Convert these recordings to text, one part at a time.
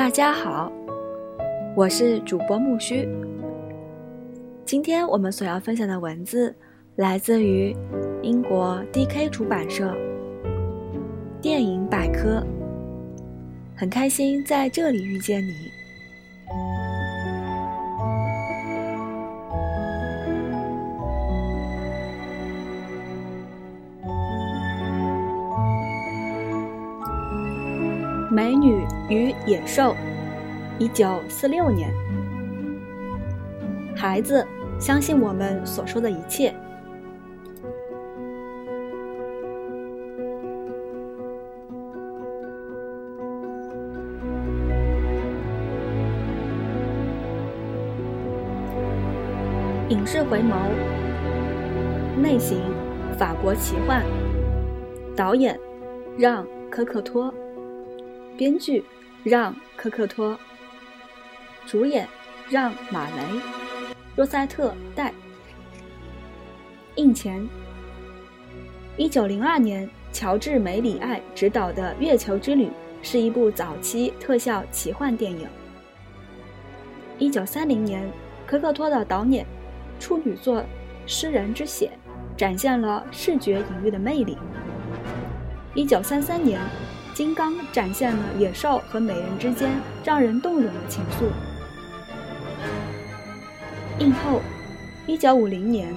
大家好，我是主播木须。今天我们所要分享的文字来自于英国 D.K 出版社《电影百科》，很开心在这里遇见你。《美女与野兽》，一九四六年。孩子，相信我们所说的一切。影视回眸，类型：法国奇幻，导演：让·科克托。编剧让·科克托，主演让·马雷，若塞特·戴。印钱。一九零二年，乔治·梅里爱执导的《月球之旅》是一部早期特效奇幻电影。一九三零年，科克托的导演处女作《诗人之血》展现了视觉隐喻的魅力。一九三三年。金刚展现了野兽和美人之间让人动容的情愫。映后，一九五零年，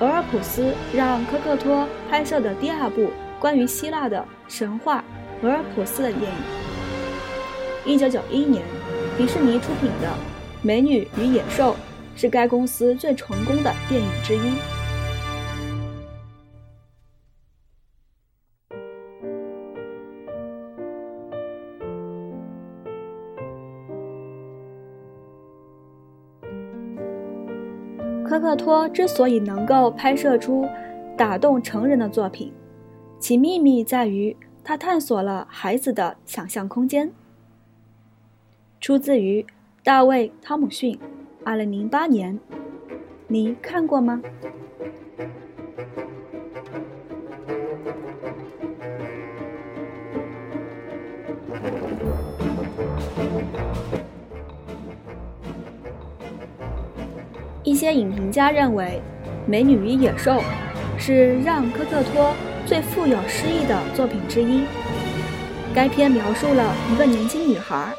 俄尔普斯让科克托拍摄的第二部关于希腊的神话俄尔普斯的电影。一九九一年，迪士尼出品的《美女与野兽》是该公司最成功的电影之一。帕托之所以能够拍摄出打动成人的作品，其秘密在于他探索了孩子的想象空间。出自于大卫·汤姆逊，二零零八年，你看过吗？一些影评家认为，《美女与野兽》是让·科克托最富有诗意的作品之一。该片描述了一个年轻女孩，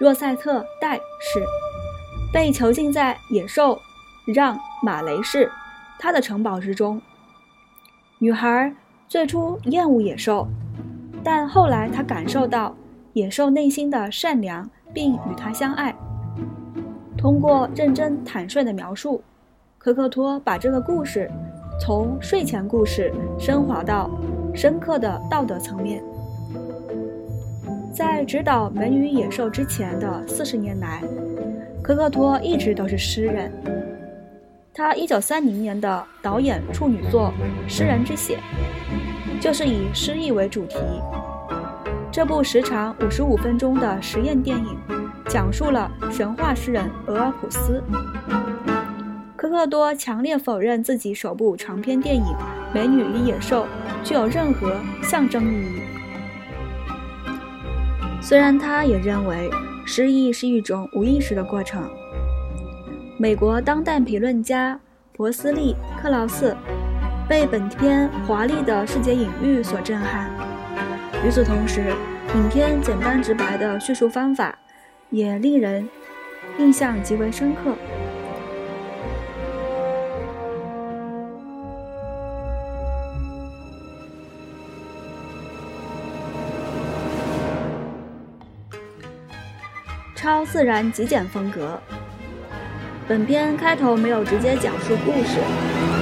若塞特·戴氏，被囚禁在野兽让·马雷氏他的城堡之中。女孩最初厌恶野兽，但后来她感受到野兽内心的善良，并与他相爱。通过认真坦率的描述，科克托把这个故事从睡前故事升华到深刻的道德层面。在执导《美女与野兽》之前的四十年来，科克托一直都是诗人。他1930年的导演处女作《诗人之血》就是以诗意为主题。这部时长55分钟的实验电影。讲述了神话诗人俄尔普斯。科克多强烈否认自己首部长篇电影《美女与野兽》具有任何象征意义。虽然他也认为失忆是一种无意识的过程。美国当代评论家博斯利·克劳斯被本片华丽的世界隐喻所震撼。与此同时，影片简单直白的叙述方法。也令人印象极为深刻。超自然极简风格。本片开头没有直接讲述故事，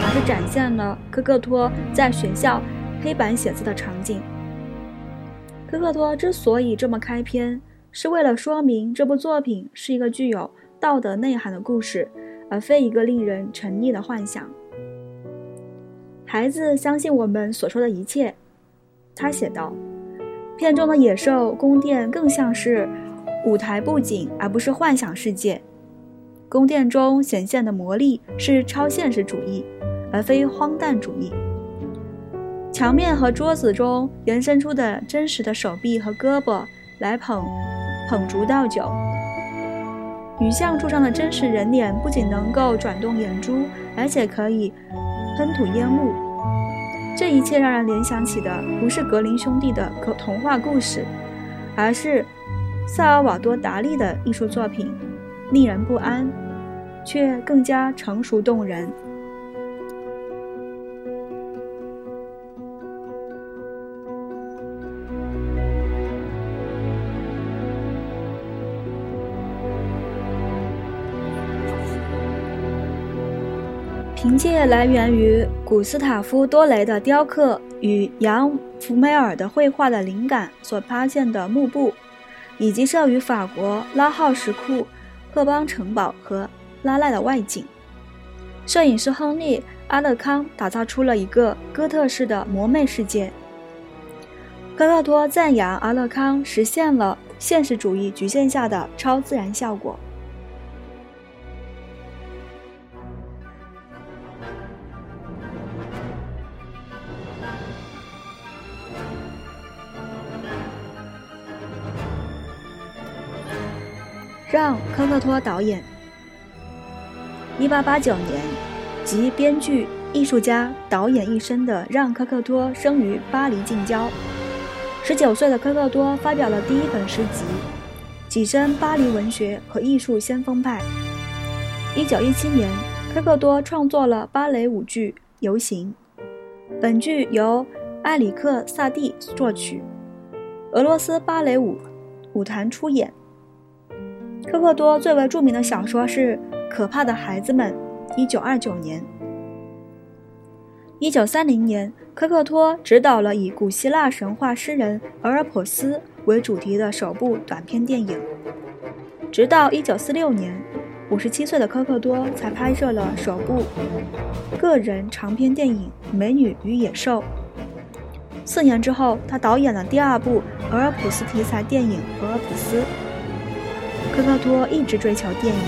而是展现了科克托在学校黑板写字的场景。科克托之所以这么开篇。是为了说明这部作品是一个具有道德内涵的故事，而非一个令人沉溺的幻想。孩子相信我们所说的一切，他写道。片中的野兽宫殿更像是舞台布景，而不是幻想世界。宫殿中显现的魔力是超现实主义，而非荒诞主义。墙面和桌子中延伸出的真实的手臂和胳膊来捧。捧烛倒酒。女像柱上的真实人脸不仅能够转动眼珠，而且可以喷吐烟雾。这一切让人联想起的不是格林兄弟的可童话故事，而是萨尔瓦多·达利的艺术作品，令人不安，却更加成熟动人。凭借来源于古斯塔夫·多雷的雕刻与杨·福梅尔的绘画的灵感所发现的幕布，以及设于法国拉号石库赫邦城堡和拉赖的外景，摄影师亨利·阿勒康打造出了一个哥特式的魔魅世界。科克托赞扬阿勒康实现了现实主义局限下的超自然效果。让·科克托导演。一八八九年，集编剧、艺术家、导演一身的让·科克托生于巴黎近郊。十九岁的科克托发表了第一本诗集，跻身巴黎文学和艺术先锋派。一九一七年，科克托创作了芭蕾舞剧《游行》，本剧由埃里克·萨蒂作曲，俄罗斯芭蕾舞舞团出演。科克多最为著名的小说是《可怕的孩子们》，一九二九年。一九三零年，科克托执导了以古希腊神话诗人俄尔普斯为主题的首部短片电影。直到一九四六年，五十七岁的科克多才拍摄了首部个人长篇电影《美女与野兽》。四年之后，他导演了第二部俄尔普斯题材电影《俄尔普斯》。科克托一直追求电影、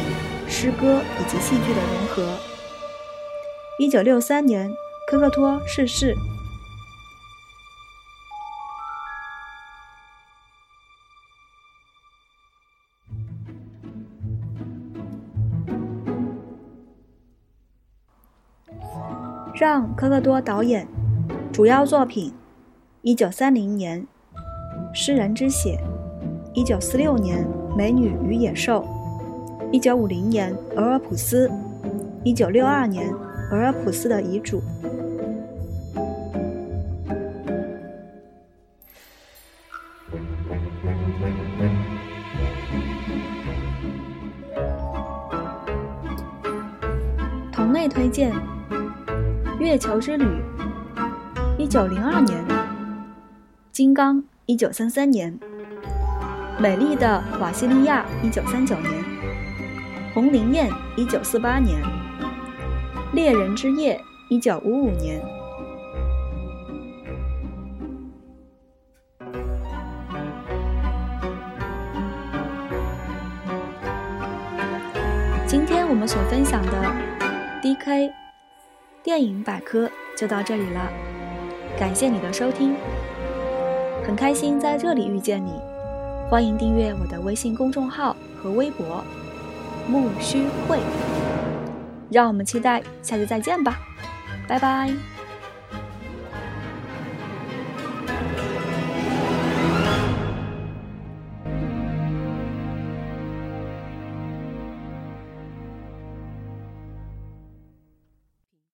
诗歌以及戏剧的融合。一九六三年，科克托逝世。让·科克多导演，主要作品：一九三零年《诗人之血》，一九四六年。《美女与野兽》，一九五零年，《俄尔普斯》，一九六二年，《俄尔普斯的遗嘱》。同类推荐，《月球之旅》，一九零二年，《金刚》，一九三三年。美丽的瓦西利亚，一九三九年；红灵宴，一九四八年；猎人之夜，一九五五年。今天我们所分享的 DK 电影百科就到这里了，感谢你的收听，很开心在这里遇见你。欢迎订阅我的微信公众号和微博“木须会”，让我们期待下次再见吧，拜拜。